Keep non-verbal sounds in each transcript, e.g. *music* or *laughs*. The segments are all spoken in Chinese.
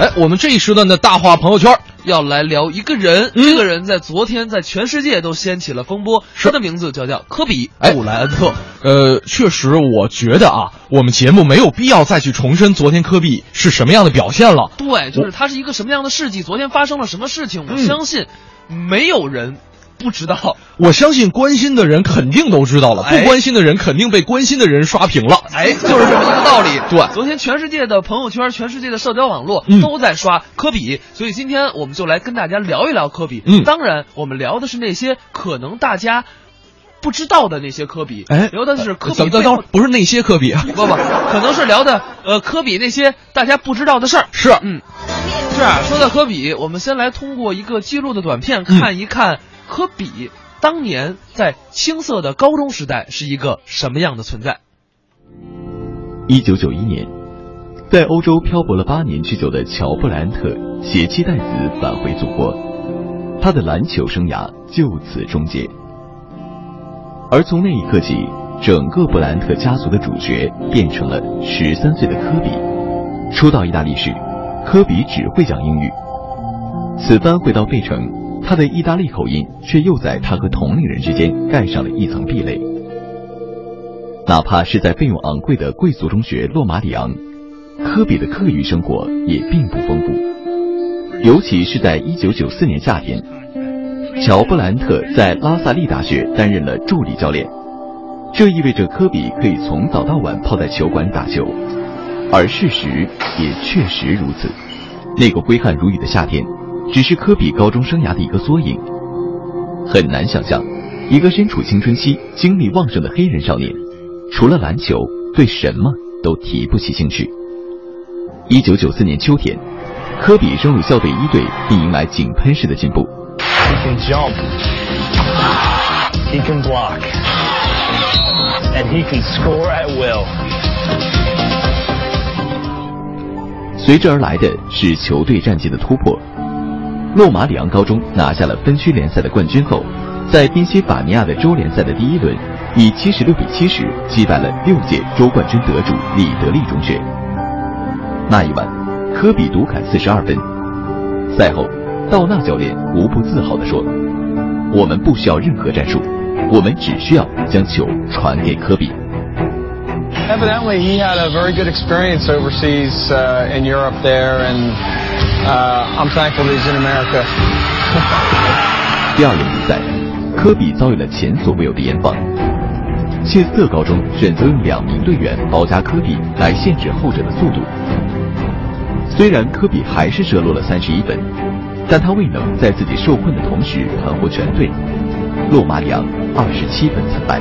哎，我们这一时段的大话朋友圈要来聊一个人，这个人在昨天在全世界都掀起了风波，他的名字叫叫科比·布莱恩特。呃，确实，我觉得啊，我们节目没有必要再去重申昨天科比是什么样的表现了。对，就是他是一个什么样的事迹，昨天发生了什么事情，我相信没有人。不知道，我相信关心的人肯定都知道了，不关心的人肯定被关心的人刷屏了。哎，就是这么一个道理。对，昨天全世界的朋友圈、全世界的社交网络都在刷科比，所以今天我们就来跟大家聊一聊科比。嗯，当然，我们聊的是那些可能大家不知道的那些科比。哎，聊的是科比。等等等，不是那些科比啊，*laughs* 不不，可能是聊的呃科比那些大家不知道的事儿。是，嗯，是啊。说到科比，我们先来通过一个记录的短片看一看科比。当年在青涩的高中时代是一个什么样的存在？一九九一年，在欧洲漂泊了八年之久的乔布莱恩特携妻带子返回祖国，他的篮球生涯就此终结。而从那一刻起，整个布莱恩特家族的主角变成了十三岁的科比。初到意大利时，科比只会讲英语。此番回到费城。他的意大利口音却又在他和同龄人之间盖上了一层壁垒。哪怕是在费用昂贵的贵族中学洛马里昂，科比的课余生活也并不丰富。尤其是在1994年夏天，乔布兰特在拉萨利大学担任了助理教练，这意味着科比可以从早到晚泡在球馆打球。而事实也确实如此。那个挥汗如雨的夏天。只是科比高中生涯的一个缩影，很难想象，一个身处青春期、精力旺盛的黑人少年，除了篮球，对什么都提不起兴趣。一九九四年秋天，科比升入校队一队，并迎来井喷式的进步。He can jump, he can block, and he can score at will. 随之而来的是球队战绩的突破。洛马里昂高中拿下了分区联赛的冠军后，在宾夕法尼亚的州联赛的第一轮，以七十六比七十击败了六届州冠军得主里德利中学。那一晚，科比独砍四十二分。赛后，道纳教练无不自豪地说：“我们不需要任何战术，我们只需要将球传给科比。” Evidently, he had a very good experience overseas uh, in Europe there, and uh, I'm thankful he's in America. *laughs* 第二轮比赛，科比遭遇了前所未有的严防。切斯特高中选择用两名队员包夹科比，来限制后者的速度。虽然科比还是射落了三十一分，但他未能在自己受困的同时盘活全队。洛马里昂二十七分惨败。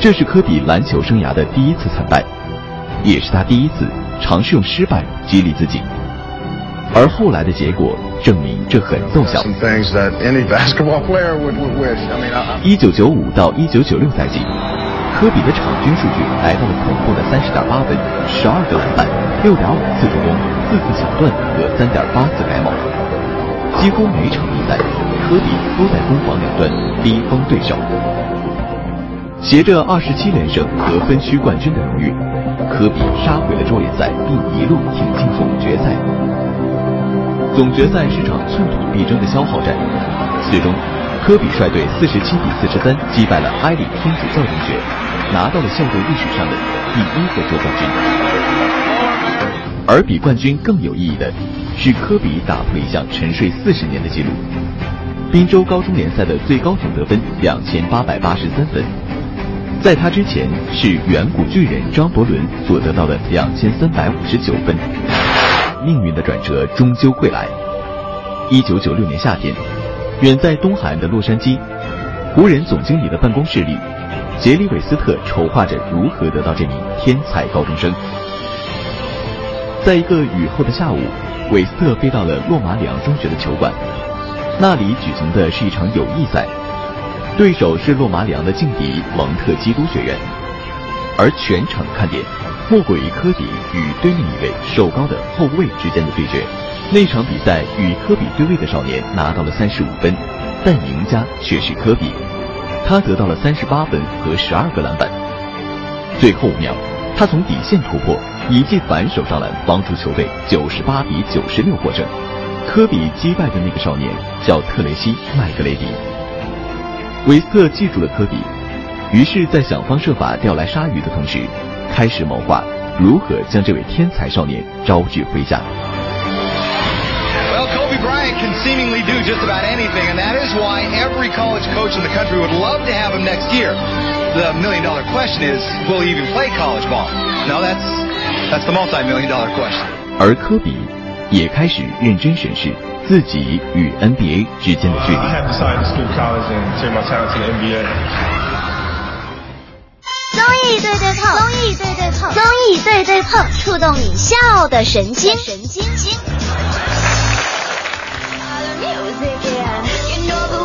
这是科比篮球生涯的第一次惨败，也是他第一次尝试用失败激励自己。而后来的结果证明这很奏效。*laughs* 一九九五到一九九六赛季，科比的场均数据来到了恐怖的三十点八分、十二个篮板、六点五次助攻、四次抢断和三点八次盖帽。几乎每场比赛，科比都在攻防两端逼疯对手。携着二十七连胜和分区冠军的荣誉，科比杀回了州联赛，并一路挺进总决赛。总决赛是场寸土必争的消耗战，最终，科比率队四十七比四十三击败了埃里天主教中学，拿到了校队历史上的第一个州冠军。而比冠军更有意义的是，科比打破了一项沉睡四十年的纪录——滨州高中联赛的最高总得分两千八百八十三分。在他之前是远古巨人张伯伦所得到的两千三百五十九分。命运的转折终究会来。一九九六年夏天，远在东海岸的洛杉矶，湖人总经理的办公室里，杰里韦斯特筹划着如何得到这名天才高中生。在一个雨后的下午，韦斯特飞到了洛马里昂中学的球馆，那里举行的是一场友谊赛。对手是洛马里昂的劲敌蒙特基督学院，而全场看点莫过于科比与对面一位瘦高的后卫之间的对决。那场比赛与科比对位的少年拿到了三十五分，但赢家却是科比，他得到了三十八分和十二个篮板。最后五秒，他从底线突破，以记反手上篮帮助球队九十八比九十六获胜。科比击败的那个少年叫特雷西·麦格雷迪。韦斯特记住了科比，于是，在想方设法钓来鲨鱼的同时，开始谋划如何将这位天才少年招聚麾下。Bryant can seemingly do just about anything, and that is why every college coach in the country would love to have him next year. The million dollar question is, will he even play college ball? No, that's that's the multi-million dollar question. 而科比也开始认真审视自己与 nba 之间的距离。综艺对对碰综艺对对碰综艺对对碰触动你笑的神经。神经经。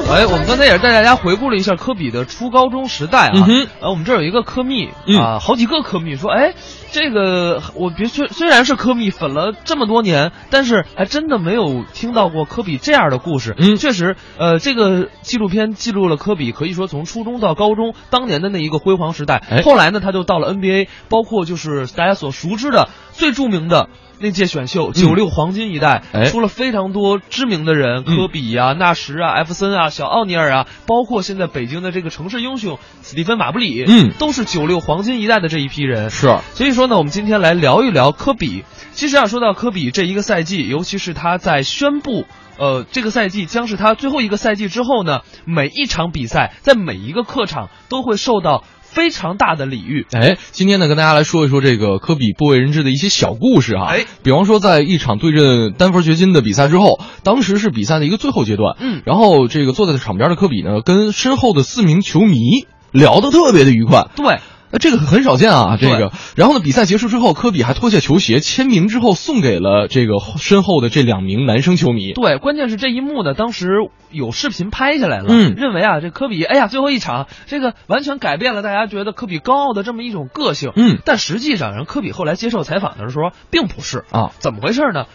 哎，我们刚才也是带大家回顾了一下科比的初高中时代啊。呃，我们这儿有一个科密、嗯啊，好几个科密说，哎，这个我别虽虽然是科密粉了这么多年，但是还真的没有听到过科比这样的故事。嗯确实，呃，这个纪录片记录了科比可以说从初中到高中当年的那一个辉煌时代。哎后来呢，他就到了 NBA，包括就是大家所熟知的最著名的。那届选秀九六黄金一代，哎出了非常多知名的人，嗯科比啊、纳什啊、艾弗森啊、小奥尼尔啊，包括现在北京的这个城市英雄斯蒂芬马布里，嗯都是九六黄金一代的这一批人。是，所以说呢，我们今天来聊一聊科比。其实啊，说到科比这一个赛季，尤其是他在宣布。呃，这个赛季将是他最后一个赛季之后呢，每一场比赛在每一个客场都会受到非常大的礼遇。哎，今天呢，跟大家来说一说这个科比不为人知的一些小故事哈。哎，比方说，在一场对阵丹佛掘金的比赛之后，当时是比赛的一个最后阶段，嗯然后这个坐在场边的科比呢，跟身后的四名球迷聊得特别的愉快。对，那这个很少见啊，这个。然后呢，比赛结束之后，科比还脱下球鞋签名之后送给了这个身后的这两名男生球迷。对，关键是这一幕呢，当时有视频拍下来了，嗯认为啊，这科比，哎呀，最后一场，这个完全改变了大家觉得科比高傲的这么一种个性，嗯但实际上，人科比后来接受采访的时候，并不是啊，怎么回事呢？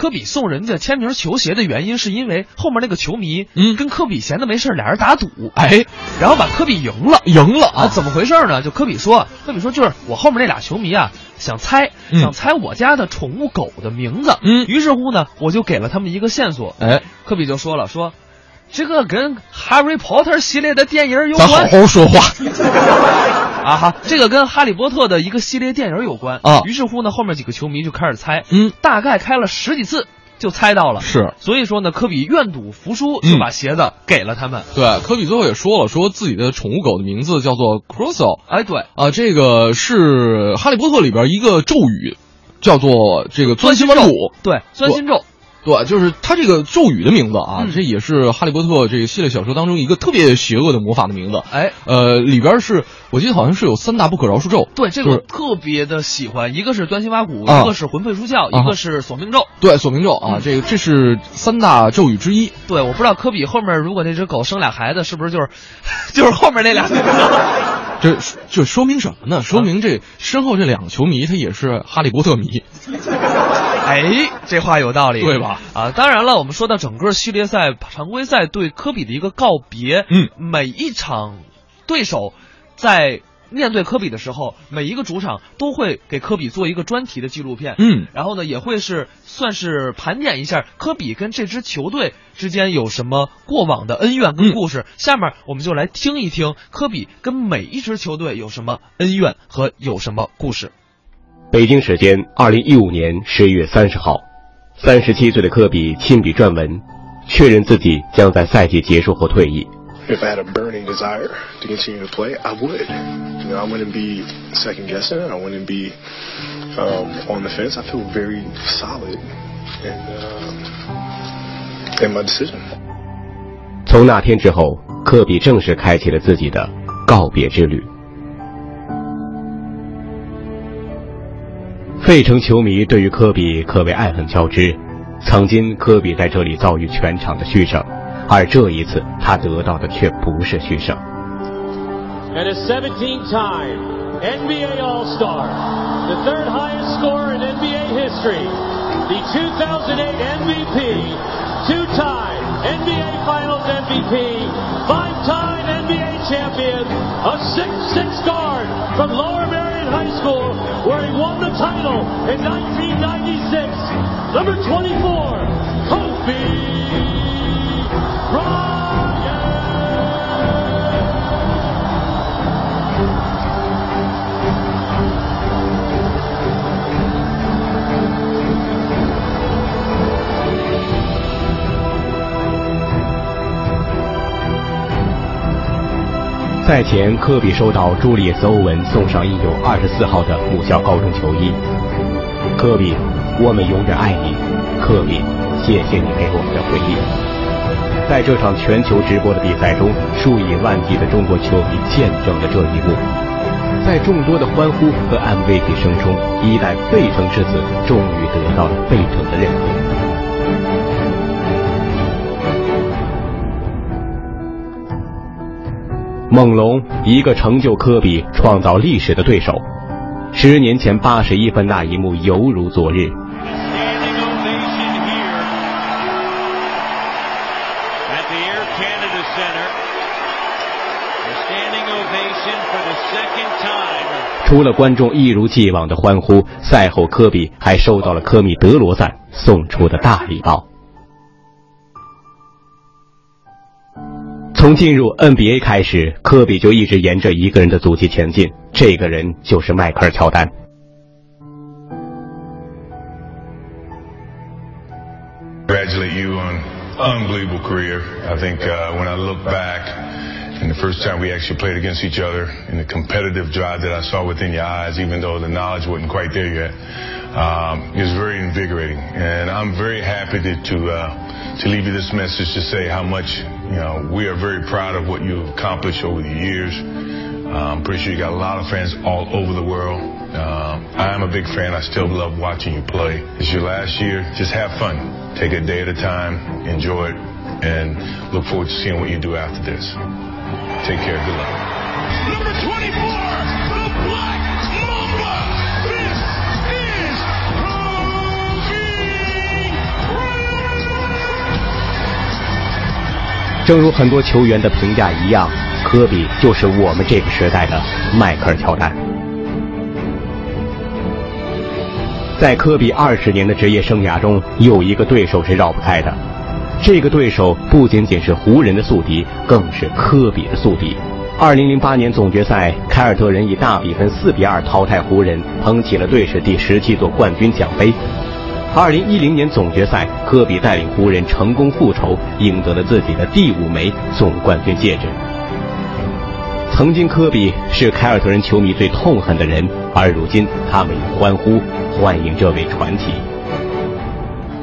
科比送人家签名球鞋的原因，是因为后面那个球迷，嗯跟科比闲的没事儿俩人打赌，哎，然后把科比赢了。啊，赢了啊！怎么回事呢？就科比说，科比说就是我后面那俩球迷啊，想猜，嗯想猜我家的宠物狗的名字。嗯于是乎呢，我就给了他们一个线索。哎，科比就说了，说这个跟《Harry Potter》系列的电影有咱好好说话。*laughs* *laughs* 啊哈，这个跟《哈利波特》的一个系列电影有关啊于是乎呢，后面几个球迷就开始猜，嗯，大概开了十几次就猜到了。是。所以说呢，科比愿赌服输，嗯就把鞋子给了他们。对，科比最后也说了，说自己的宠物狗的名字叫做 Crusoe 哎，对，啊，这个是《哈利波特》里边一个咒语，叫做这个钻心丸土。对，钻心咒。对，就是他这个咒语的名字啊，嗯这也是《哈利波特》这个系列小说当中一个特别邪恶的魔法的名字。哎，呃，里边是我记得好像是有三大不可饶恕咒。对，这个特别的喜欢，一个是端心挖骨，啊一个是魂飞出窍，啊一个是索命咒。对，索命咒啊，嗯这个这是三大咒语之一。对，我不知道科比后面如果那只狗生俩孩子，是不是就是 *laughs* 就是后面那俩？这这说明什么呢？说明这身后这两个球迷他也是哈利波特迷。*laughs* 哎，这话有道理，对吧？啊，当然了，我们说到整个系列赛、常规赛对科比的一个告别，嗯，每一场对手在面对科比的时候，每一个主场都会给科比做一个专题的纪录片，嗯，然后呢，也会是算是盘点一下科比跟这支球队之间有什么过往的恩怨跟故事。下面我们就来听一听科比跟每一支球队有什么恩怨和有什么故事。北京时间二零一五年十一月三十号，三十七岁的科比亲笔撰文，确认自己将在赛季结束后退役。If I had a burning desire to continue to play, I would. You know, I wouldn't be second guessing. I wouldn't be um, on the fence. I feel very solid in, uh, in my decision. 从那天之后，科比正式开启了自己的告别之旅。费城球迷对于科比可谓爱恨交织。曾经，科比在这里遭遇全场的嘘声，而这一次，他得到的却不是嘘声。and a 17-time NBA All-Star, the third highest score in NBA history, the 2008 MVP, two-time NBA Finals MVP, five-time NBA champion, a 6'6 guard from Lower Merion High School, where he won the title in 1996. Number 24, Kobe 赛前，科比收到朱利斯·欧文送上印有二十四号的母校高中球衣。科比，我们永远爱你。科比，谢谢你给我们的回忆。在这场全球直播的比赛中，数以万计的中国球迷见证了这一幕。在众多的欢呼和 MVP 声中，一代费城之子终于得到了费城的认可。猛龙，一个成就科比、创造历史的对手。十年前八十一分那一幕犹如昨日。除了观众一如既往的欢呼，赛后科比还收到了科米德罗赞送出的大礼包。从进入 NBA 开始，科比就一直沿着一个人的足迹前进，这个人就是迈克尔·乔丹。 congratulate you on unbelievable career. I think uh, when I look back, and the first time we actually played against each other, and the competitive drive that I saw within your eyes, even though the knowledge wasn't quite there yet, um, it was very invigorating. And I'm very happy to to, uh, to leave you this message to say how much you know we are very proud of what you've accomplished over the years. I'm pretty sure you got a lot of fans all over the world. Um, I am a big fan. I still love watching you play. It's your last year. Just have fun. Take a day at a time. Enjoy it. And look forward to seeing what you do after this. Take care. Good luck. Number 24, the Black 正如很多球员的评价一样，科比就是我们这个时代的迈克尔·乔丹。在科比二十年的职业生涯中，有一个对手是绕不开的。这个对手不仅仅是湖人的宿敌，更是科比的宿敌。二零零八年总决赛，凯尔特人以大比分四比二淘汰湖人，捧起了队史第十七座冠军奖杯。二零一零年总决赛，科比带领湖人成功复仇，赢得了自己的第五枚总冠军戒指。曾经，科比是凯尔特人球迷最痛恨的人，而如今，他们以欢呼欢迎这位传奇。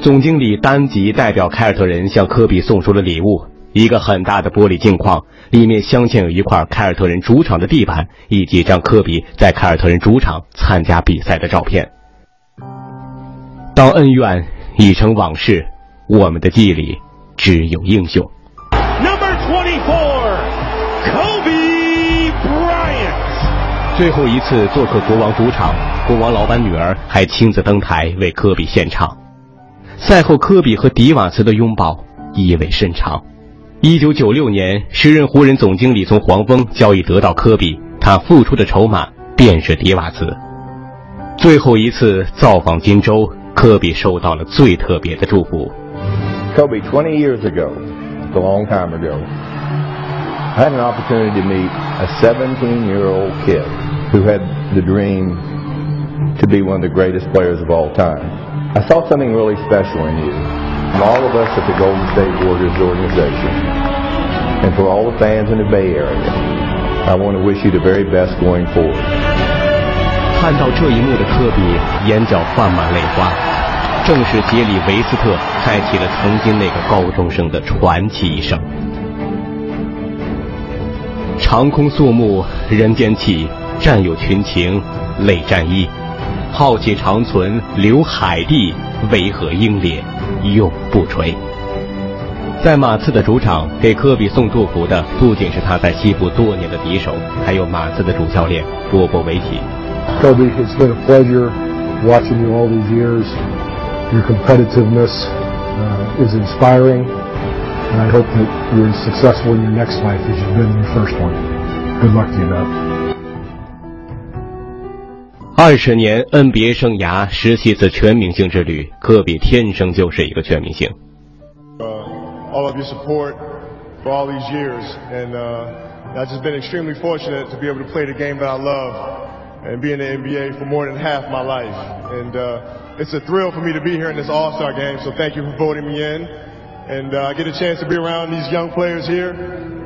总经理丹吉代表凯尔特人向科比送出了礼物，一个很大的玻璃镜框，里面镶嵌有一块凯尔特人主场的地板，以及一张科比在凯尔特人主场参加比赛的照片。当恩怨已成往事，我们的记忆里只有英雄。Number 24, Kobe Bryant. 最后一次做客国王主场，国王老板女儿还亲自登台为科比献唱。赛后，科比和迪瓦茨的拥抱意味深长。一九九六年，时任湖人总经理从黄蜂交易得到科比，他付出的筹码便是迪瓦茨。最后一次造访金州，科比受到了最特别的祝福。 Kobe, 20 years ago, it's a long time ago, I had an opportunity to meet a 17 year old kid who had the dream to be one of the greatest players of all time. I saw something really special in you. From all of us at the Golden State Warriors organization, and for all the fans in the Bay Area, I want to wish you the very best going forward. 看到这一幕的科比眼角泛满泪花，正是杰里维斯特开启了曾经那个高中生的传奇一生。长空肃穆，人间起，战友群情泪沾衣。浩气长存留海地，为何英烈永不垂？在马刺的主场给科比送祝福的，不仅是他在西部多年的敌手，还有马刺的主教练波波维奇。Kobe, it's been a pleasure watching you all these years. Your competitiveness uh, is inspiring, and I hope that you're as successful in your next life as you've been in your first one. Good luck to you, Doug. 二十年 NBA 生涯十七次全明星之旅，科比天生就是一个全明星。 uh, all of your support for all these years. And uh, I've just been extremely fortunate to be able to play the game that I love and be in the NBA for more than half my life. And uh, it's a thrill for me to be here in this All-Star game, so thank you for voting me in. And uh, I get a chance to be around these young players here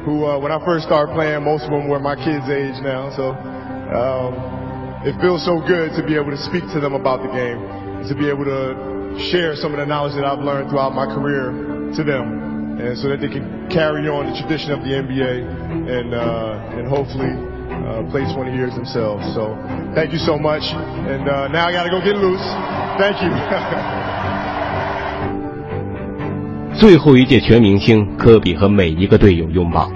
who, uh, when I first started playing, most of them were my kids' age now. So um, it feels so good to be able to speak to them about the game, to be able to share some of the knowledge that I've learned throughout my career to them, and so that they can carry on the tradition of the NBA and uh, and hopefully uh, play 20 years themselves. So thank you so much, and uh, now I got to go get loose. Thank you. 最后一届全明星，科比和每一个队友拥抱，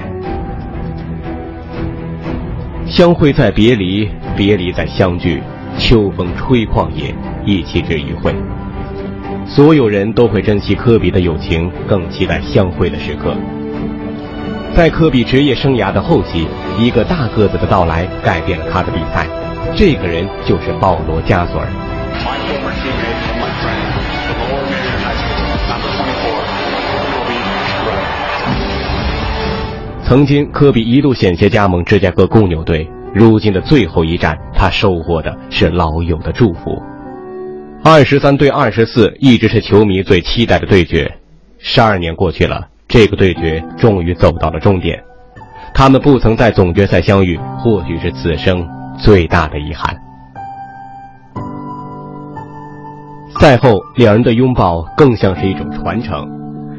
相会在别离，别离在相聚。秋风吹旷野，一起至余晖。所有人都会珍惜科比的友情，更期待相会的时刻。在科比职业生涯的后期，一个大个子的到来改变了他的比赛。这个人就是保罗·加索尔。曾经，科比一度险些加盟芝加哥公牛队，如今的最后一战，他收获的是老友的祝福。二十三对二十四，一直是球迷最期待的对决。十二年过去了，这个对决终于走到了终点。他们不曾在总决赛相遇，或许是此生最大的遗憾。赛后，两人的拥抱更像是一种传承，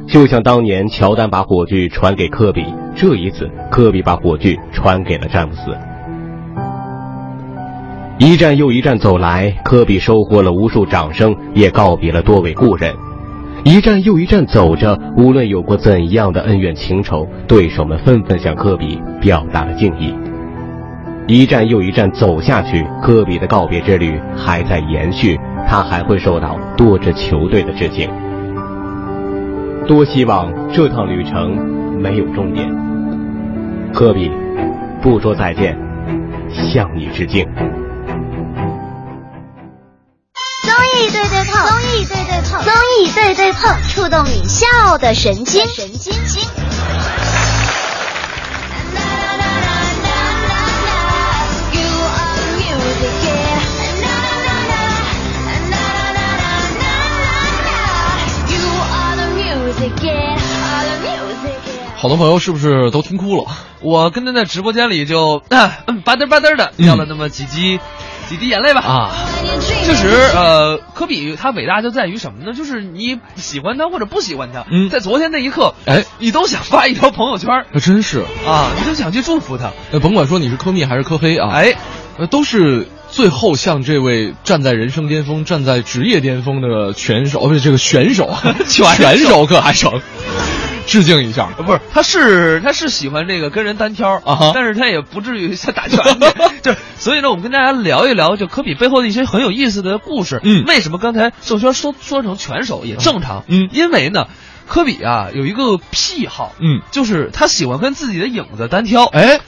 就像当年乔丹把火炬传给科比，这一次科比把火炬传给了詹姆斯。一站又一站走来，科比收获了无数掌声，也告别了多位故人。一站又一站走着，无论有过怎样的恩怨情仇，对手们纷纷向科比表达了敬意。一站又一站走下去，科比的告别之旅还在延续，他还会受到多支球队的致敬。多希望这趟旅程没有终点。科比，不说再见，向你致敬。对对碰，触动你笑的神经，神经经。好多朋友是不是都听哭了？我跟他在直播间里就啊，嗯吧嗒吧嗒的掉了那么几滴、几滴眼泪吧。啊，确实，呃，科比他伟大就在于什么呢？就是你喜欢他或者不喜欢他，嗯。在昨天那一刻，哎，你都想发一条朋友圈那真是。啊，你就想去祝福他。呃，甭管说你是科密还是科黑啊，哎，呃，都是最后向这位站在人生巅峰、站在职业巅峰的拳手，哦，不是这个选手，*laughs* 拳手选手可还成，致敬一下。不是，他是他是喜欢这个跟人单挑啊但是他也不至于像打拳的，*laughs* 就所以呢，我们跟大家聊一聊就科比背后的一些很有意思的故事。嗯为什么刚才郑轩说说成拳手也正常？嗯因为呢，科比啊有一个癖好，嗯，就是他喜欢跟自己的影子单挑。哎，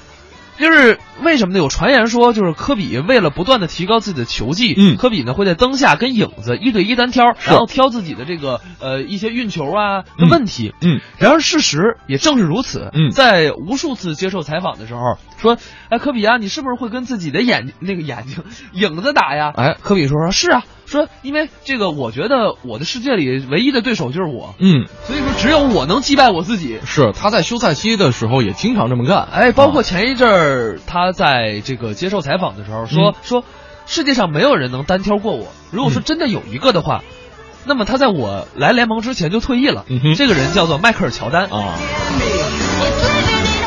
就是为什么呢？有传言说，就是科比为了不断的提高自己的球技，嗯科比呢会在灯下跟影子一对一单挑，然后挑自己的这个呃一些运球啊的问题。嗯，然而事实也正是如此。嗯在无数次接受采访的时候，说，哎，科比啊，你是不是会跟自己的眼那个眼睛影子打呀？哎科比说说是啊，说因为这个，我觉得我的世界里唯一的对手就是我，嗯，所以说只有我能击败我自己。是他在休赛期的时候也经常这么干。哎，包括啊前一阵儿他在这个接受采访的时候说、嗯说，世界上没有人能单挑过我。如果说嗯真的有一个的话，那么他在我来联盟之前就退役了。嗯哼这个人叫做迈克尔乔丹啊。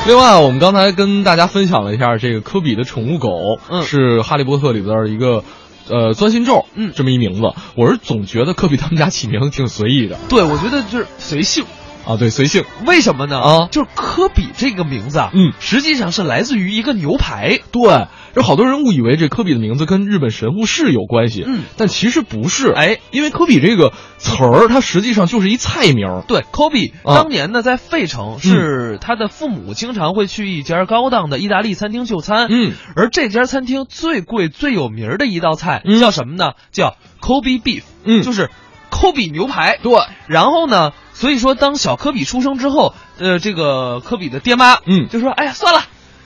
另外，我们刚才跟大家分享了一下这个科比的宠物狗，嗯是《哈利波特》里边的一个。呃，钻心咒，嗯这么一名字，我是总觉得科比他们家起名字挺随意的。对，我觉得就是随性。啊，对，随性。为什么呢？啊，就是科比这个名字啊，嗯，实际上是来自于一个牛排。对，有好多人误以为这科比的名字跟日本神户市有关系，嗯，但其实不是。哎，因为科比这个词儿，它实际上就是一菜名。对，科比啊当年呢在费城，是他的父母经常会去一家高档的意大利餐厅就餐。嗯，而这家餐厅最贵、最有名儿的一道菜嗯叫什么呢？叫 Kobe beef，嗯就是科比牛排。对，然后呢，所以说当小科比出生之后，呃，这个科比的爹妈，嗯，就说：“哎呀，算了，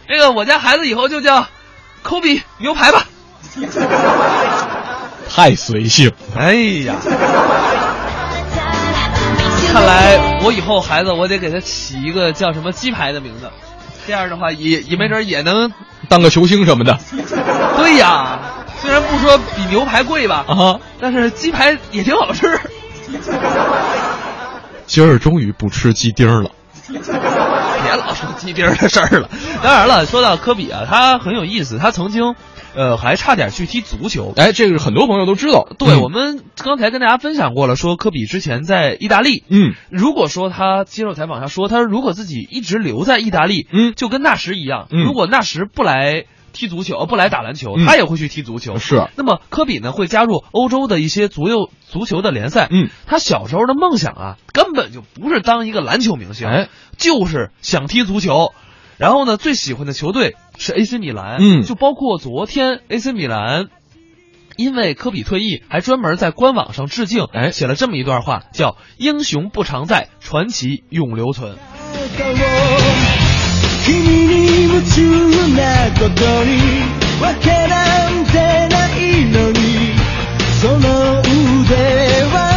这个我家孩子以后就叫科比牛排吧。*laughs* 太随性。”哎呀，看来我以后孩子我得给他起一个叫什么鸡排的名字，这样的话也也没准也能当个球星什么的。对呀，虽然不说比牛排贵吧，啊，但是鸡排也挺好吃。今儿终于不吃鸡丁儿了。*laughs* 别老说鸡丁儿的事儿了。当然了，说到科比啊，他很有意思，他曾经，呃，还差点去踢足球。哎，这个很多朋友都知道。对、嗯我们刚才跟大家分享过了，说科比之前在意大利，嗯，如果说他接受采访他说，他如果自己一直留在意大利，嗯，就跟纳什一样，嗯如果纳什不来。踢足球，呃不来打篮球，嗯他也会去踢足球。是，那么科比呢，会加入欧洲的一些足球足球的联赛。嗯，他小时候的梦想啊，根本就不是当一个篮球明星，哎，就是想踢足球。然后呢，最喜欢的球队是 AC 米兰。嗯就包括昨天 AC 米兰。因为科比退役，还专门在官网上致敬，哎，写了这么一段话，叫“英雄不常在，传奇永留存”。夢中なことにわけなんてないのにその腕は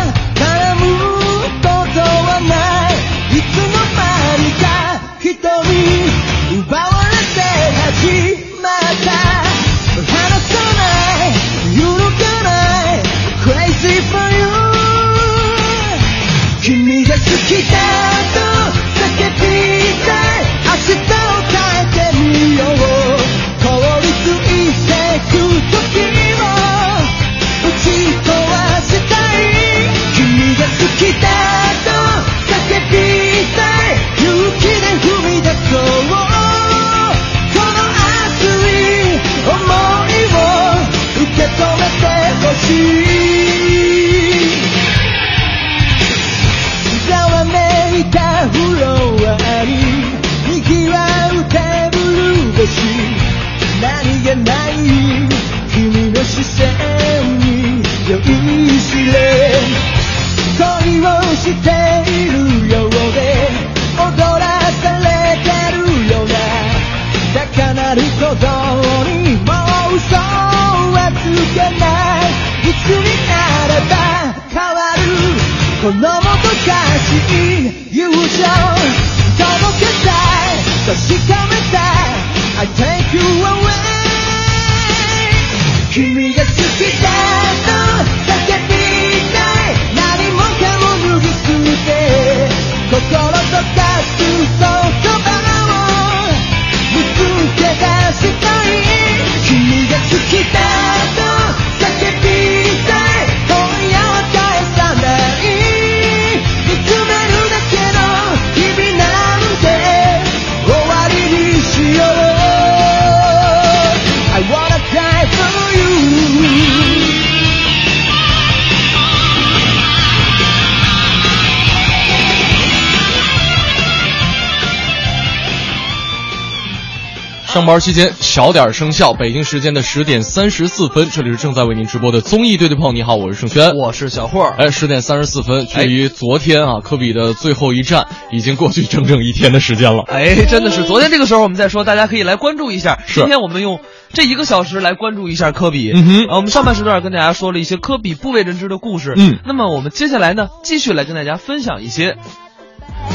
上班期间小点生效，北京时间的十点三十四分，这里是正在为您直播的综艺对对碰。你好，我是盛轩，我是小霍。哎，十点三十四分，距离昨天啊科比的最后一战已经过去整整一天的时间了。哎，真的是昨天这个时候我们在说，大家可以来关注一下。是今天我们用这一个小时来关注一下科比。嗯哼啊，我们上半时段跟大家说了一些科比不为人知的故事。嗯，那么我们接下来呢，继续来跟大家分享一些。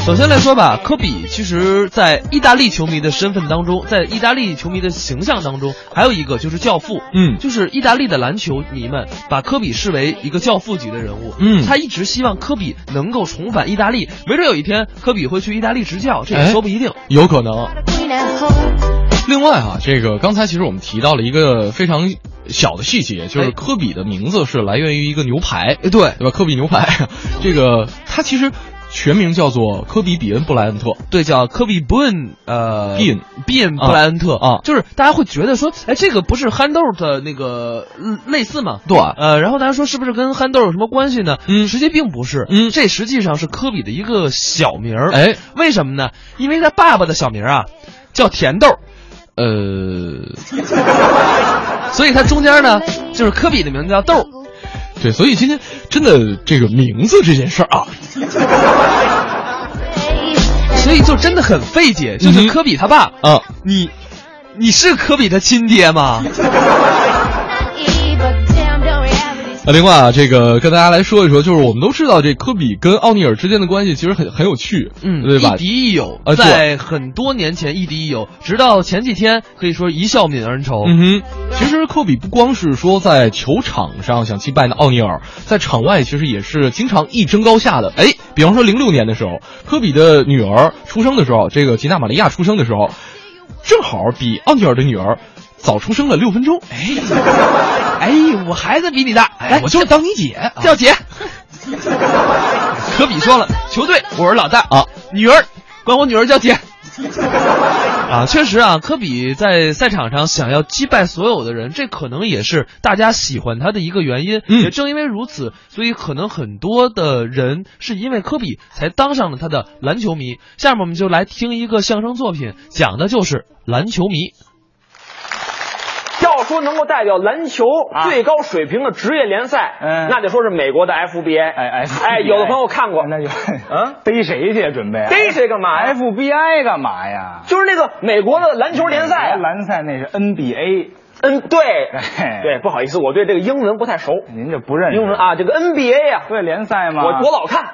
首先来说吧，科比其实，在意大利球迷的身份当中，在意大利球迷的形象当中，还有一个就是教父。嗯，就是意大利的篮球迷们把科比视为一个教父级的人物。嗯他一直希望科比能够重返意大利，没准有一天科比会去意大利执教，这也哎说不一定。有可能。另外啊，这个刚才其实我们提到了一个非常小的细节，就是哎科比的名字是来源于一个牛排，对对吧？科比牛排，*laughs* 这个他其实。全名叫做科比·比恩·布莱恩特。对，叫科比·布恩，呃，比恩比恩布莱恩特啊，就是大家会觉得说，哎，这个不是憨豆的那个嗯类似吗？对，呃，然后大家说是不是跟憨豆有什么关系呢？嗯，实际并不是，嗯，这实际上是科比的一个小名儿。哎，为什么呢？因为他爸爸的小名啊叫甜豆，呃，*laughs* 所以他中间呢就是科比的名字叫豆。对，所以今天真的这个名字这件事儿啊，所以就真的很费解，就是科比他爸啊，你你是科比他亲爹吗？啊，另外啊，这个跟大家来说一说，就是我们都知道这科比跟奥尼尔之间的关系其实很很有趣，嗯，对吧？亦敌亦友，啊，在很多年前亦敌亦友，直到前几天可以说一笑泯恩仇。嗯哼，其实科比不光是说在球场上想击败那奥尼尔，在场外其实也是经常一争高下的。哎，比方说零六年的时候，科比的女儿出生的时候，这个吉娜玛利亚出生的时候，正好比奥尼尔的女儿。早出生了六分钟，哎，哎，我孩子比你大，哎，我就是当你姐，叫姐。科比说了，球队我是老大啊，女儿管我女儿叫姐。*laughs* 啊，确实啊，科比在赛场上想要击败所有的人，这可能也是大家喜欢他的一个原因。嗯，也正因为如此，所以可能很多的人是因为科比才当上了他的篮球迷。下面我们就来听一个相声作品，讲的就是篮球迷。要说能够代表篮球最高水平的职业联赛，嗯，那得说是美国的 FBA。哎哎，有的朋友看过，那就嗯，逮谁去准备？逮谁干嘛呀？FBI 干嘛呀？就是那个美国的篮球联赛。篮赛那是 NBA。嗯，对，对，不好意思，我对这个英文不太熟。您这不认识英文啊？这个 NBA 呀，对联赛嘛？我我老看。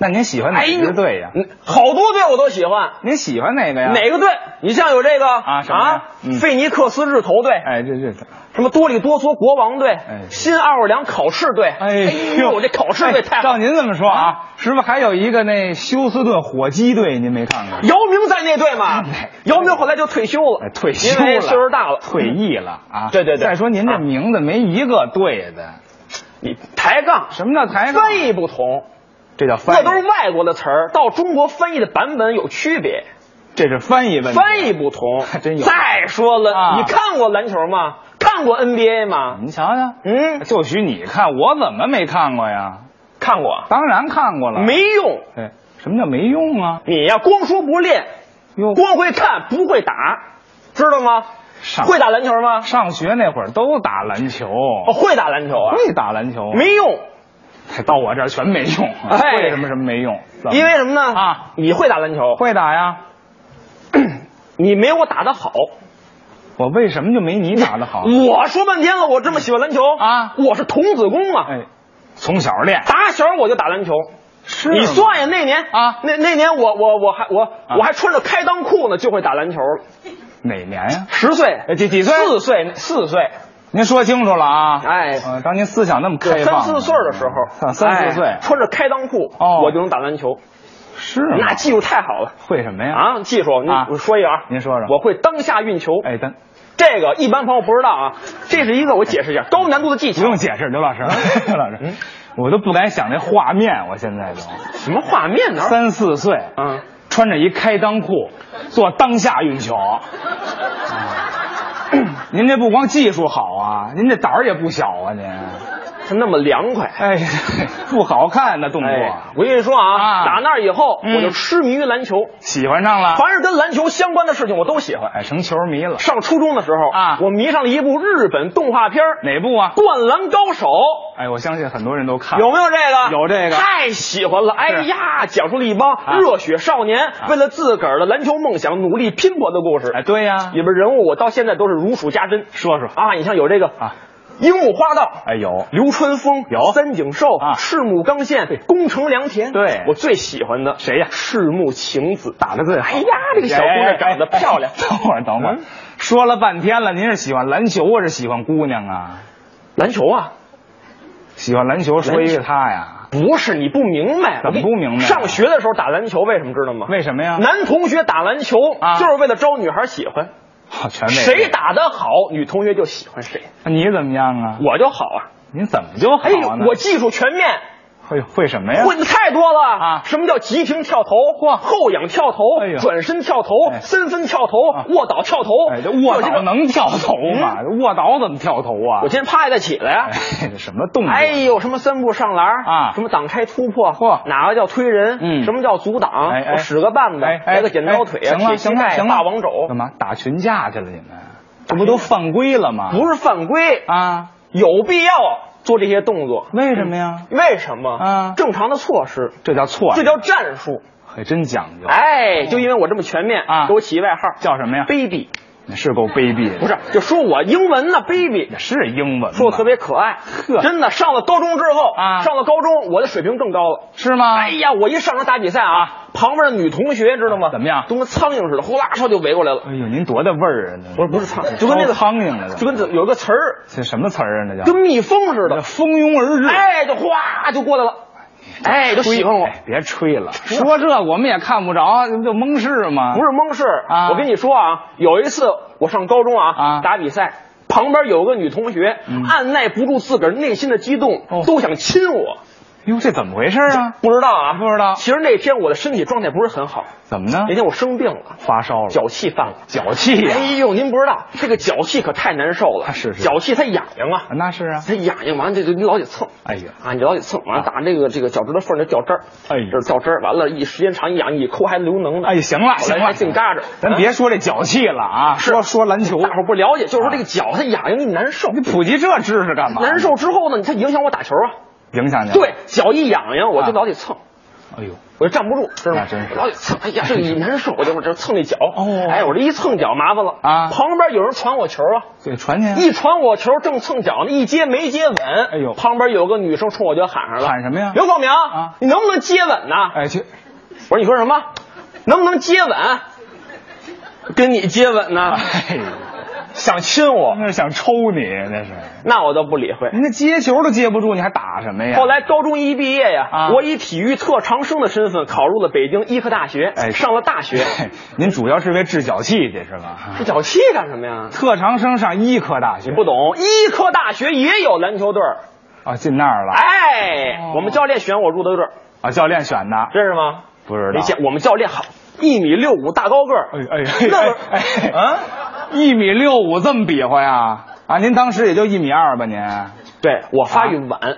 那您喜欢哪支队呀？好多队我都喜欢。您喜欢哪个呀？哪个队？你像有这个啊什么？费尼克斯日头队。哎，这这什么多利多索国王队？哎，新奥尔良考试队。哎呦，这考试队太……照您这么说啊，是不是还有一个那休斯顿火鸡队？您没看过？姚明在那队嘛？姚明后来就退休了，退休了，因为岁数大了，退役了啊。*laughs* 对对对。再说您这名字没一个对的，你抬杠？什么叫抬杠？翻译不同。这叫翻译，那都是外国的词儿，到中国翻译的版本有区别，这是翻译问题。翻译不同，*laughs* 还真有。再说了，啊、你看过篮球吗？看过 NBA 吗？你瞧瞧，嗯，就许你看，我怎么没看过呀？看过，当然看过了。没用，对，什么叫没用啊？你呀，光说不练，光会看不会打，知道吗？会打篮球吗？上学那会儿都打篮球，哦，会打篮球啊？会打篮球，没用。*laughs* 到我这儿全没用，哎，为什么什么没用？因为什么呢？啊，你会打篮球，会打呀，*clears throat* 你没我打的好。我为什么就没你打的好？我说半天了，我这么喜欢篮球啊，我是童子功啊，哎，从小练，打小我就打篮球。是你算呀，那年啊，那那年我我我还我、啊、我还穿着开裆裤呢，就会打篮球了。哪年呀？十岁，几几岁？四岁，四岁。您说清楚了啊！哎，呃，当您思想那么开放，三四岁的时候，三四岁、哎、穿着开裆裤，哦，我就能打篮球。是那技术太好了。会什么呀？啊，技术，你我说一个啊，您说说。我会当下运球。哎，当这个一般朋友不知道啊，这是一个我解释一下高难度的技巧。不用解释，刘老师，*laughs* 刘老师，我都不敢想那画面，我现在都什么画面呢？三四岁，嗯，穿着一开裆裤，做当下运球。*laughs* 您这不光技术好啊，您这胆儿也不小啊，您。他那么凉快，哎，*laughs* 不好看那动作。哎、我跟你说啊，啊打那以后、嗯、我就痴迷于篮球，喜欢上了。凡是跟篮球相关的事情我都喜欢，哎，成球迷了。上初中的时候啊，我迷上了一部日本动画片，哪部啊？《灌篮高手》。哎，我相信很多人都看。有没有这个？有这个。太喜欢了！哎呀，讲述了一帮热血少年、啊、为了自个儿的篮球梦想努力拼搏的故事。哎，对呀，里边人物我到现在都是如数家珍。说说啊，你像有这个啊。樱木花道，哎有流川枫，有三井寿啊，赤木刚宪，宫城良田。对我最喜欢的谁呀？赤木晴子打的最好。哎呀，这个小姑娘长得漂亮。等会儿，等会儿，说了半天了，您是喜欢篮球还，是喜欢姑娘啊？篮球啊，喜欢篮球，说一个他呀。不是你不明白，怎么不明白？上学的时候打篮球，为什么知道吗？为什么呀？男同学打篮球就是为了招女孩喜欢。啊，全谁打得好，女同学就喜欢谁。那你怎么样啊？我就好啊。您怎么就好哎呢？我技术全面，会会什么呀？会的太多了啊！什么叫急停跳投？嚯，后仰跳投，转身跳投，三分跳投，卧倒跳投。哎，这卧倒能跳投吗？卧倒怎么跳投啊？我今天趴下再起来呀！什么动作？哎呦，什么三步上篮啊？什么挡开突破？嚯，哪个叫推人？嗯，什么叫阻挡？哎哎，我使个绊子，来个剪刀腿啊，行了行了行了，霸王肘，干嘛打群架去了？你们这不都犯规了吗？不是犯规啊，有必要做这些动作。为什么呀？为什么啊？正常的措施，这叫措这叫战术，还真讲究。哎，就因为我这么全面啊，给我起一外号叫什么呀？baby。是够卑鄙的，不是就说我英文呢，baby 是英文，说我特别可爱，呵，真的。上了高中之后啊，上了高中，我的水平更高了，是吗？哎呀，我一上场打比赛啊，旁边的女同学知道吗？怎么样？都跟苍蝇似的，呼啦唰就围过来了。哎呦，您多大味儿啊？不是不是苍蝇，就跟那个苍蝇似的，就跟有个词儿，这什么词儿啊？那叫跟蜜蜂似的，蜂拥而至，哎，就哗就过来了。哎，都喜欢我，别吹了。说这我们也看不着，就蒙事吗？不是蒙事啊！我跟你说啊，有一次我上高中啊，打比赛，旁边有个女同学，按耐不住自个儿内心的激动，都想亲我。哟，这怎么回事啊？不知道啊，不知道。其实那天我的身体状态不是很好，怎么呢？那天我生病了，发烧了，脚气犯了。脚气呀！哎呦，您不知道，这个脚气可太难受了。是是，脚气它痒痒啊。那是啊，它痒痒，完了这就你老得蹭。哎呀，啊，你老得蹭，完了打这个这个脚趾头缝儿那掉汁儿，哎，这掉汁儿，完了，一时间长一痒一抠还流脓呢。哎，行了行了，净扎着。咱别说这脚气了啊，说说篮球，大伙不了解，就是说这个脚它痒痒，你难受。你普及这知识干嘛？难受之后呢，它影响我打球啊。影响你？对，脚一痒痒，我就老得蹭。哎呦，我就站不住，知道吗？真是老得蹭。哎呀，这一难受，我就我这蹭那脚。哦，哎，我这一蹭脚麻烦了啊！旁边有人传我球啊，对，传你。一传我球，正蹭脚呢，一接没接稳。哎呦，旁边有个女生冲我就喊上了，喊什么呀？刘凤鸣啊，你能不能接吻呢？哎，去。我说你说什么？能不能接吻？跟你接吻呢？哎，想亲我，那是想抽你，那是。那我都不理会。你那接球都接不住，你还打什么呀？后来高中一毕业呀，啊、我以体育特长生的身份考入了北京医科大学，哎，上了大学。*laughs* 哎、您主要是为治脚气去是吧？*laughs* 治脚气干什么呀？特长生上医科大学，你不懂，医科大学也有篮球队啊，进那儿了。哎，哦、我们教练选我入的队啊，教练选的，认识吗？不知道。我们教练好，一米六五大高个儿。哎哎那个哎啊，一米六五这么比划呀？啊，您当时也就一米二吧？您？对我发育晚，啊、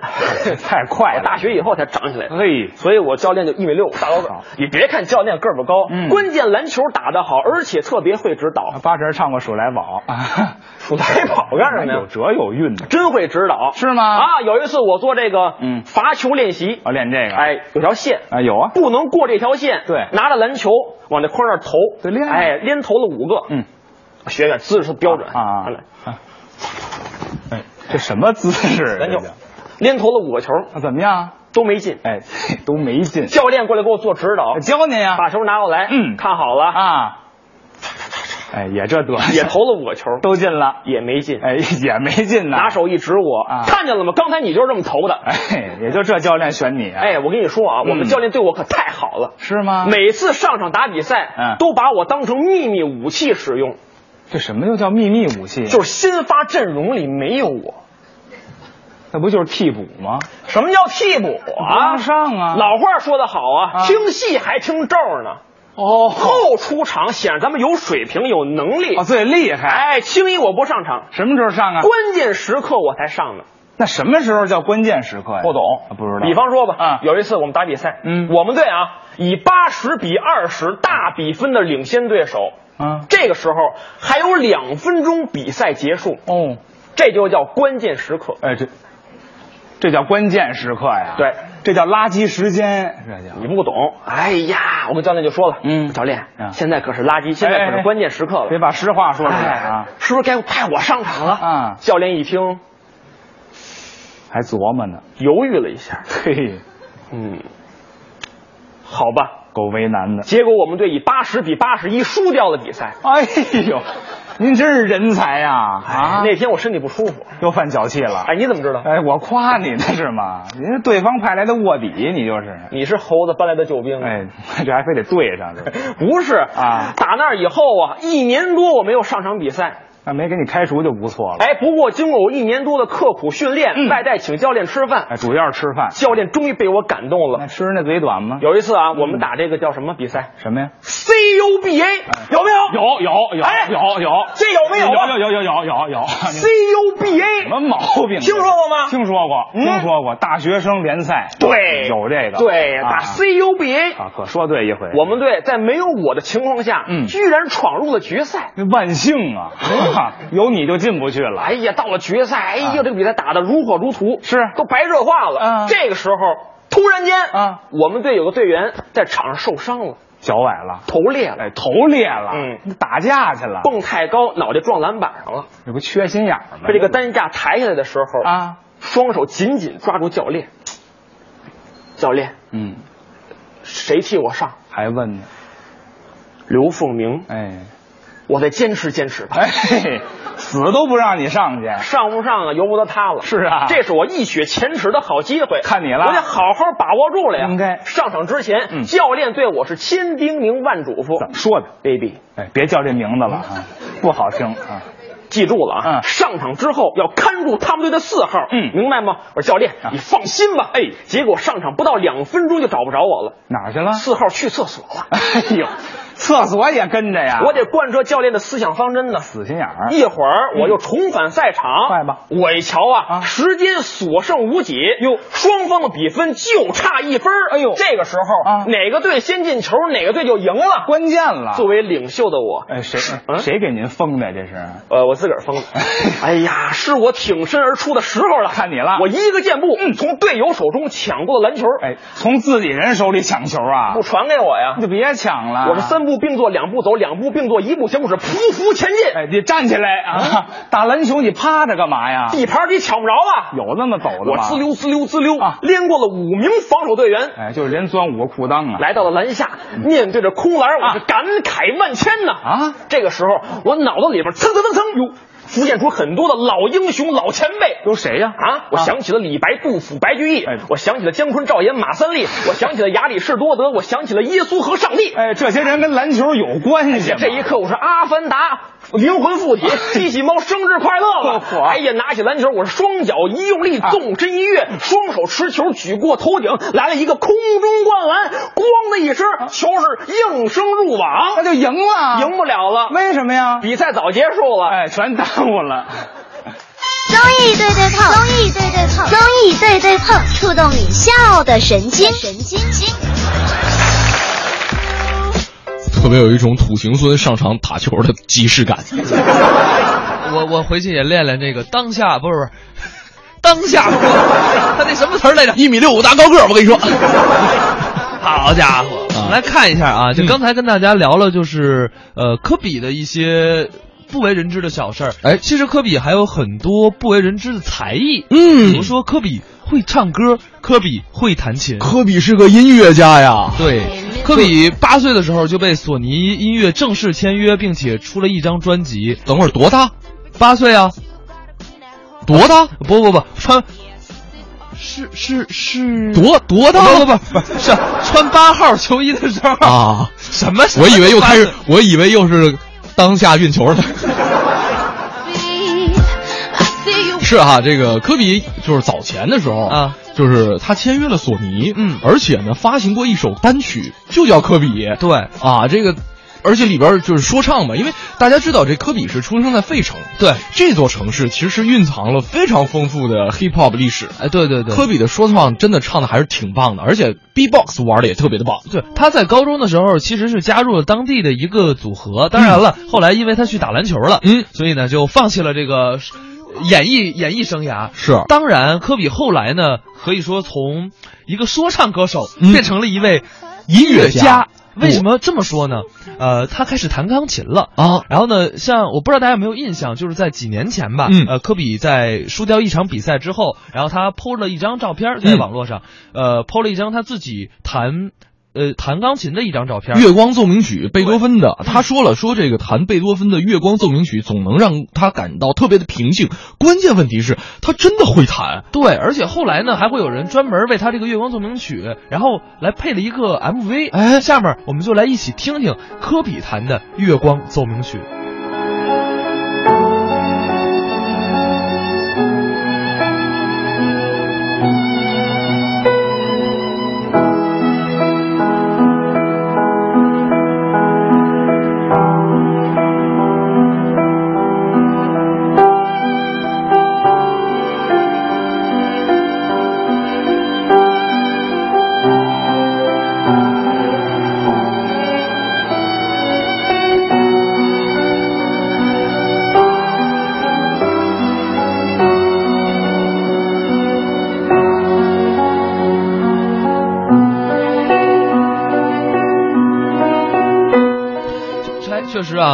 太快了。大学以后才长起来。嘿，所以我教练就一米六五大高个。你别看教练个儿不高，嗯、关键篮球打得好，而且特别会指导。八成唱过《数来宝》啊，数来宝 *laughs* 干什么呀？有辙有韵的，真会指导是吗？啊，有一次我做这个嗯罚球练习，啊练这个，哎，有条线啊有啊，不能过这条线。对，拿着篮球往那框那投，对练，哎，连投了五个，嗯，学学姿势标准啊啊。啊哎，这什么姿势？*laughs* 咱就连投了五个球，啊，怎么样？都没进，哎，*laughs* 都没进。教练过来给我做指导，教您呀，把球拿过来，嗯，看好了啊。哎，也这德也投了五个球，*laughs* 都进了，也没进，哎，也没进呢。拿手一指我，啊，看见了吗？刚才你就是这么投的，哎，也就这教练选你啊。哎，我跟你说啊，嗯我们教练对我可太好了，是吗？每次上场打比赛，嗯，都把我当成秘密武器使用。这什么又叫秘密武器？就是新发阵容里没有我。那不就是替补吗？什么叫替补啊？上啊！老话说得好啊，啊听戏还听咒呢。哦，后出场显示咱们有水平有能力啊，最厉害。哎，轻易我不上场，什么时候上啊？关键时刻我才上呢。那什么时候叫关键时刻呀？不懂，不知道。比方说吧，啊，有一次我们打比赛，嗯，我们队啊以八十比二十大比分的领先对手，啊，这个时候还有两分钟比赛结束，哦，这就叫关键时刻。哎，这。这叫关键时刻呀！对，这叫垃圾时间，这叫你不懂。哎呀，我们教练就说了，嗯，教练，嗯、现在可是垃圾，现在可是关键时刻了，别把实话说出来啊！哎、是不是该派我上场了？啊！教练一听，还琢磨呢，犹豫了一下，嘿，嗯，好吧，够为难的。结果我们队以八十比八十一输掉了比赛。哎呦！您真是人才呀！啊，那天我身体不舒服，又犯脚气了。哎，你怎么知道？哎，我夸你呢是吗？您是对方派来的卧底，你就是。你是猴子搬来的救兵。哎，这还非得对上这。*laughs* 不是啊，打那以后啊，一年多我没有上场比赛。那没给你开除就不错了。哎，不过经过我一年多的刻苦训练，外带请教练吃饭，哎，主要是吃饭。教练终于被我感动了。那吃那嘴短吗？有一次啊，我们打这个叫什么比赛？什么呀？CUBA 有没有？有有有哎有有，这有没有？有有有有有有。CUBA *laughs* 什么毛病？听说过吗？听说过，听说过。大学生联赛对，有这个。对，打 CUBA 啊，可说对一回。我们队在没有我的情况下，嗯，居然闯入了决赛，万幸啊！*laughs* 有你就进不去了。哎呀，到了决赛，哎呀，这个比赛打得如火如荼，是。都白热化了。这个时候，突然间啊，我们队有个队员在场上受伤了，脚崴了，头裂了，哎，头裂了，嗯，打架去了，蹦太高，脑袋撞篮板上了，这不缺心眼吗？被这个担架抬下来的时候啊，双手紧紧抓住教练，教练，嗯，谁替我上？还问呢？刘凤鸣，哎，我再坚持坚持吧。哎，死都不让你上去，上不上啊，由不得他了。是啊，这是我一雪前耻的好机会，看你了，我得好好把握住了呀。应该上场之前，嗯、教练对我是千叮咛万嘱咐。怎么说的，baby？哎，别叫这名字了啊，不好听啊。*laughs* 记住了啊！嗯，上场之后要看住他们队的四号，嗯，明白吗？我说教练，你放心吧。哎，结果上场不到两分钟就找不着我了，哪儿去了？四号去厕所了。哎呦，*laughs* 厕所也跟着呀！我得贯彻教练的思想方针呢。死心眼儿。一会儿我又重返赛场，快吧！我一瞧啊，时间所剩无几，哟，双方的比分就差一分。哎呦，这个时候啊，哪个队先进球，哪个队就赢了。关键了。作为领袖的我，哎，谁谁给您封的？这是？呃，我自个儿封的。哎呀，是我挺身而出的时候了。看你了，我一个箭步，嗯，从队友手中抢过了篮球。哎，从自己人手里抢球啊？不传给我呀？你就别抢了。我是三步并作两步走，两步并作一步行，我是匍匐前进。哎，你站起来啊！*laughs* 打篮球你趴着干嘛呀？地盘你抢不着啊！有那么走的吗？我滋溜滋溜滋溜啊，连过了五名防守队员。哎，就是连钻五个裤裆啊！来到了篮下，面对着空篮，我是感慨万千呐！啊，这个时候我脑子里边蹭蹭蹭蹭哟。浮现出很多的老英雄、老前辈，都谁呀？啊，我想起了李白、杜甫、白居易，哎、我想起了姜昆、赵岩、马三立，我想起了亚里士多德，我想起了耶稣和上帝。哎，这些人跟篮球有关系、哎。这一刻，我是阿凡达灵魂附体，*laughs* 机器猫生日快乐了！哎呀，拿起篮球，我是双脚一用力，纵身一跃，双手持球举过头顶，来了一个空中灌篮，咣的一声，球是应声入网，那就赢了，赢不了了。为什么呀？比赛早结束了，哎，全耽误了。综艺对对碰，综艺对对碰，综艺对对碰，触动你笑的神经，神经经。特别有一种土行孙上场打球的即视感。*laughs* 我我回去也练练这个当下，不是不是，当下 *laughs* 他那什么词儿来着？一米六五大高个儿，我跟你说。*laughs* 好家伙，我们来看一下啊，就刚才跟大家聊了，就是呃科比的一些。不为人知的小事儿，哎，其实科比还有很多不为人知的才艺，嗯，比如说科比会唱歌，科比会弹琴，科比是个音乐家呀。对，科比八岁的时候就被索尼音乐正式签约，并且出了一张专辑。等会儿多大？八岁啊？多大？不不不，穿是是是多多大？不不不不是穿八号球衣的时候啊？什么？我以为又开始，我以为又是。当下运球的，是哈、啊，这个科比就是早前的时候啊，就是他签约了索尼，嗯，而且呢发行过一首单曲，就叫科比。对啊，这个。而且里边就是说唱嘛，因为大家知道这科比是出生在费城，对这座城市其实蕴藏了非常丰富的 hip hop 历史。哎，对对对，科比的说唱真的唱的还是挺棒的，而且 B-box 玩的也特别的棒。对，他在高中的时候其实是加入了当地的一个组合，当然了，嗯、后来因为他去打篮球了，嗯，所以呢就放弃了这个演艺演艺生涯。是，当然科比后来呢可以说从一个说唱歌手、嗯、变成了一位音乐家。为什么这么说呢？呃，他开始弹钢琴了啊。然后呢，像我不知道大家有没有印象，就是在几年前吧，嗯，呃，科比在输掉一场比赛之后，然后他 PO 了一张照片在网络上，嗯、呃，PO 了一张他自己弹。呃，弹钢琴的一张照片，《月光奏鸣曲》贝多芬的。他说了，说这个弹贝多芬的《月光奏鸣曲》总能让他感到特别的平静。关键问题是，他真的会弹。对，而且后来呢，还会有人专门为他这个《月光奏鸣曲》，然后来配了一个 MV。哎，下面我们就来一起听听科比弹的《月光奏鸣曲》。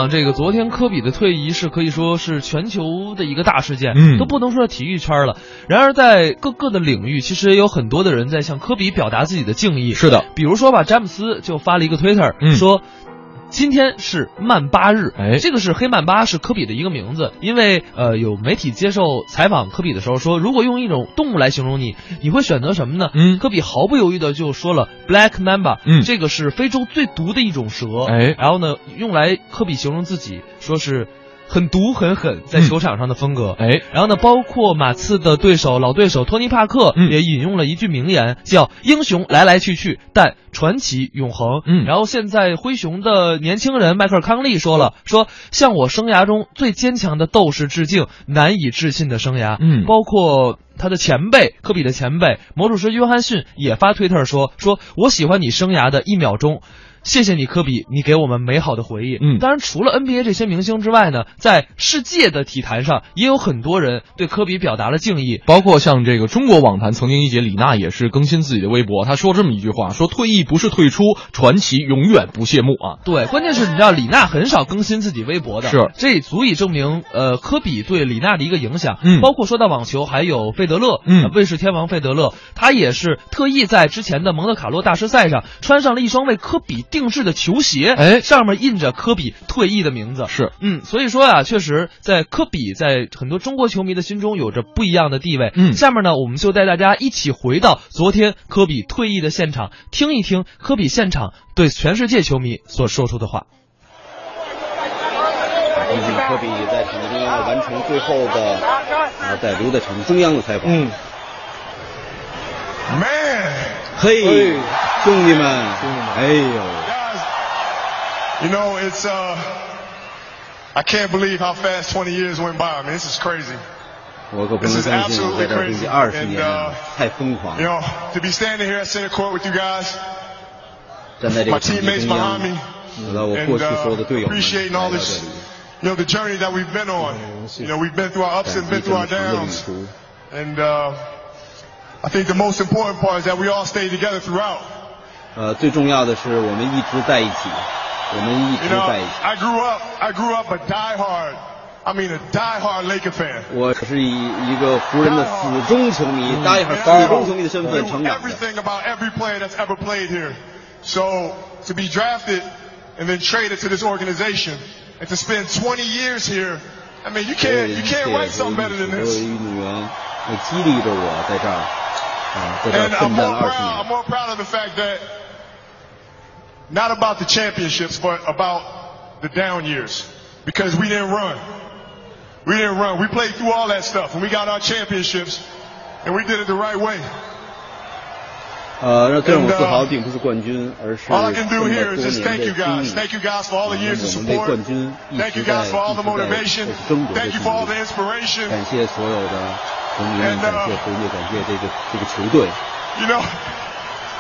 这个昨天科比的退役是可以说是全球的一个大事件，嗯都不能说体育圈了。然而在各个的领域，其实也有很多的人在向科比表达自己的敬意。是的，比如说吧，詹姆斯就发了一个推特，嗯说。今天是曼巴日，哎。这个是黑曼巴，是科比的一个名字。因为呃，有媒体接受采访科比的时候说，如果用一种动物来形容你，你会选择什么呢？嗯。科比毫不犹豫的就说了 Black Mamba，嗯。这个是非洲最毒的一种蛇，哎。然后呢，用来科比形容自己，说是很毒很狠，在球场上的风格。哎，然后呢，包括马刺的对手老对手托尼帕克嗯也引用了一句名言，叫“英雄来来去去，但传奇永恒”。嗯然后现在灰熊的年轻人迈克尔康利说了，说向我生涯中最坚强的斗士致敬，难以置信的生涯。嗯包括。他的前辈科比的前辈魔术师约翰逊也发推特说：“说我喜欢你生涯的一秒钟，谢谢你科比，你给我们美好的回忆。”嗯当然除了 NBA 这些明星之外呢，在世界的体坛上也有很多人对科比表达了敬意。包括像这个中国网坛曾经一姐李娜也是更新自己的微博，她说这么一句话：说退役不是退出，传奇永远不谢幕啊。对，关键是你知道李娜很少更新自己微博的，是这足以证明呃科比对李娜的一个影响。嗯包括说到网球，还有费德勒，嗯呃卫士天王费德勒，他也是特意在之前的蒙特卡洛大师赛上穿上了一双为科比定制的球鞋，哎上面印着科比退役的名字。是，嗯，所以说啊，确实在科比在很多中国球迷的心中有着不一样的地位。嗯下面呢，我们就带大家一起回到昨天科比退役的现场，听一听科比现场对全世界球迷所说出的话。毕竟科比在场中要完成最后的啊，在留在场中央的采访。嗯，Man, 嘿，兄弟们，哎呦， you know, it's, uh, I can't believe how fast 20 years went by. I mean, this is crazy. 我可不能相信我在这儿并且二十年啊，太疯狂 You 了。 know, to be standing here at center court with you guys, 站在这 my 个场地 teammates 中央 behind me,，看到我 and 过去所有 uh, 的队友们 appreciating 来 all 到这 this, 里， you know, the journey that we've been on. You know, we've been through our ups 感 and 激 been 这 through 么 our 长的旅 downs. 途。 And uh, I think the most important part is that we all stayed together throughout. 呃，最重要的是我们一直在一起，我们一 You 直 know, 在一起。 I grew up, I grew up a diehard, I mean a diehard Laker fan. 我是以一个湖人的死忠球迷，大一会儿 And I 死忠 know 球迷的身份 knew 成长的。 everything about every player that's ever played here. So to be drafted and then traded to this organization and to spend 20 years here, I mean, you 所有 can't, 的 you 一切 can't 所 write 有 something better than 的 this. 运动员会激励着我在这儿 啊，在这 And 儿 I'm 奋战 more 了二 proud, 十 I'm 年。 more proud of the fact that not about the championships, but about the down years. Because we didn't run. We didn't run. We played through all that stuff and we got our championships and we did it the right way. 呃，让最让我 And, uh, 自豪的并不是冠军，而是 All I 奋 can do 斗 here 多 is just 年 thank 的 you 经 guys. 历。 Thank you guys for all the 我 years of 们为 support. 冠军一 Thank 直 you 在 guys 一 for all the 直在 motivation. 在争夺着 Thank you 经 for all 历 the。inspiration. 感谢所有的 球迷们， And, 感 uh, 谢球迷，感谢这个这个球队。 You know,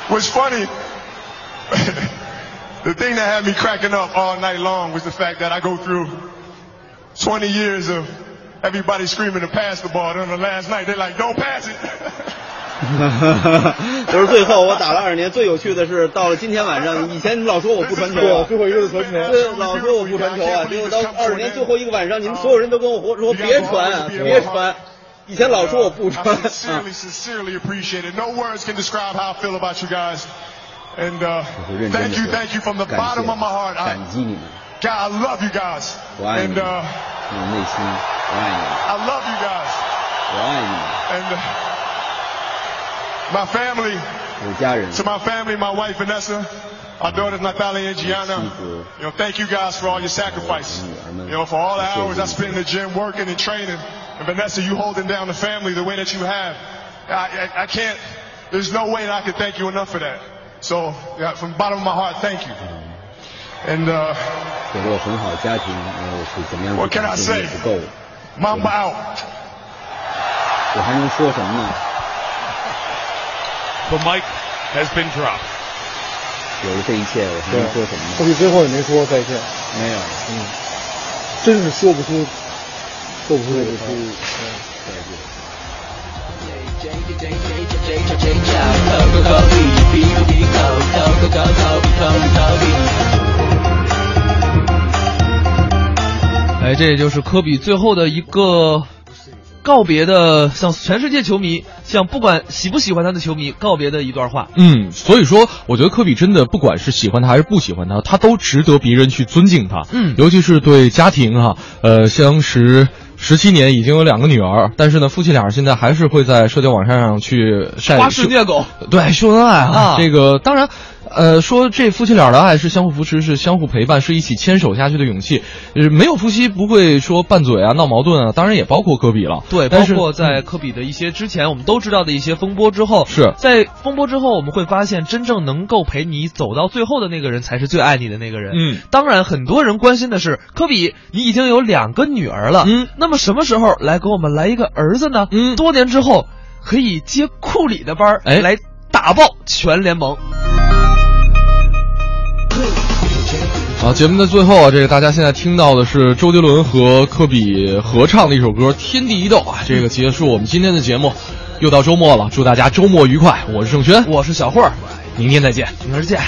what's funny, *laughs* the thing that had me cracking up all night long was the fact that I go through 20 years of everybody screaming to pass the ball. Then the last night, they're like, don't pass it. *laughs* *laughs* 就是最后我打了二十年，最有趣的是到了今天晚上，以前你们老说我不传球啊，最后一个是传球对，老说我不传球啊，结果到二十年最后一个晚上，你们所有人都跟我说别传啊，别传。 以前老说我不传 I 啊， sincerely, sincerely appreciate it. No words can describe how I feel about you guys. And uh, 我会认真 thank 的 you, 说 thank you from the 感 bottom 谢 of my heart. I, 感激你们， God, I love you guys. 我爱你 And 们， uh, 我内心我爱你们， I love you guys. 我爱你们， And uh, my family, 我的家人， to my family, my wife Vanessa, our daughters Natalia and Gianna, you know, thank you guys for all your sacrifice. You know, for all the hours I spent in the gym working and training. And Vanessa, you holding down the family the way that you have. I, I, I can't, there's no way that I can thank you enough for that. So, yeah, from the bottom of my heart, thank you. And uh, 给了我很好的家庭，然后是怎么样 What 去 can I 感谢 say? 也不够， Mamba out. 我还能说什么呢？ The mic has been dropped. 有了这一切，我还对能说什么，科呢？比最后也没说再见，没有，嗯，真是说不出， 说不出这个出。Kobe 这也就是科比最后的一个告别的，向全世界球迷，向不管喜不喜欢他的球迷告别的一段话。嗯，所以说，我觉得科比真的不管是喜欢他还是不喜欢他，他都值得别人去尊敬他。嗯尤其是对家庭哈、呃，相识十七年，已经有两个女儿，但是呢，夫妻俩现在还是会在社交网站上去晒花式虐狗，对秀恩爱啊这个当然。呃，说这夫妻俩的爱是相互扶持，是相互陪伴，是一起牵手下去的勇气。呃，没有夫妻不会说拌嘴啊、闹矛盾啊，当然也包括科比了。对，包括在科比的一些之前我们都知道的一些风波之后，是在风波之后，我们会发现真正能够陪你走到最后的那个人，才是最爱你的那个人。嗯，当然，很多人关心的是，科比，你已经有两个女儿了，嗯，那么什么时候来给我们来一个儿子呢？嗯，多年之后可以接库里的班儿，哎来打爆全联盟。好，节目的最后啊，这个大家现在听到的是周杰伦和科比合唱的一首歌《天地一斗》啊。这个结束我们今天的节目，又到周末了，祝大家周末愉快。我是郑轩，我是小慧儿，明天再见，明儿见。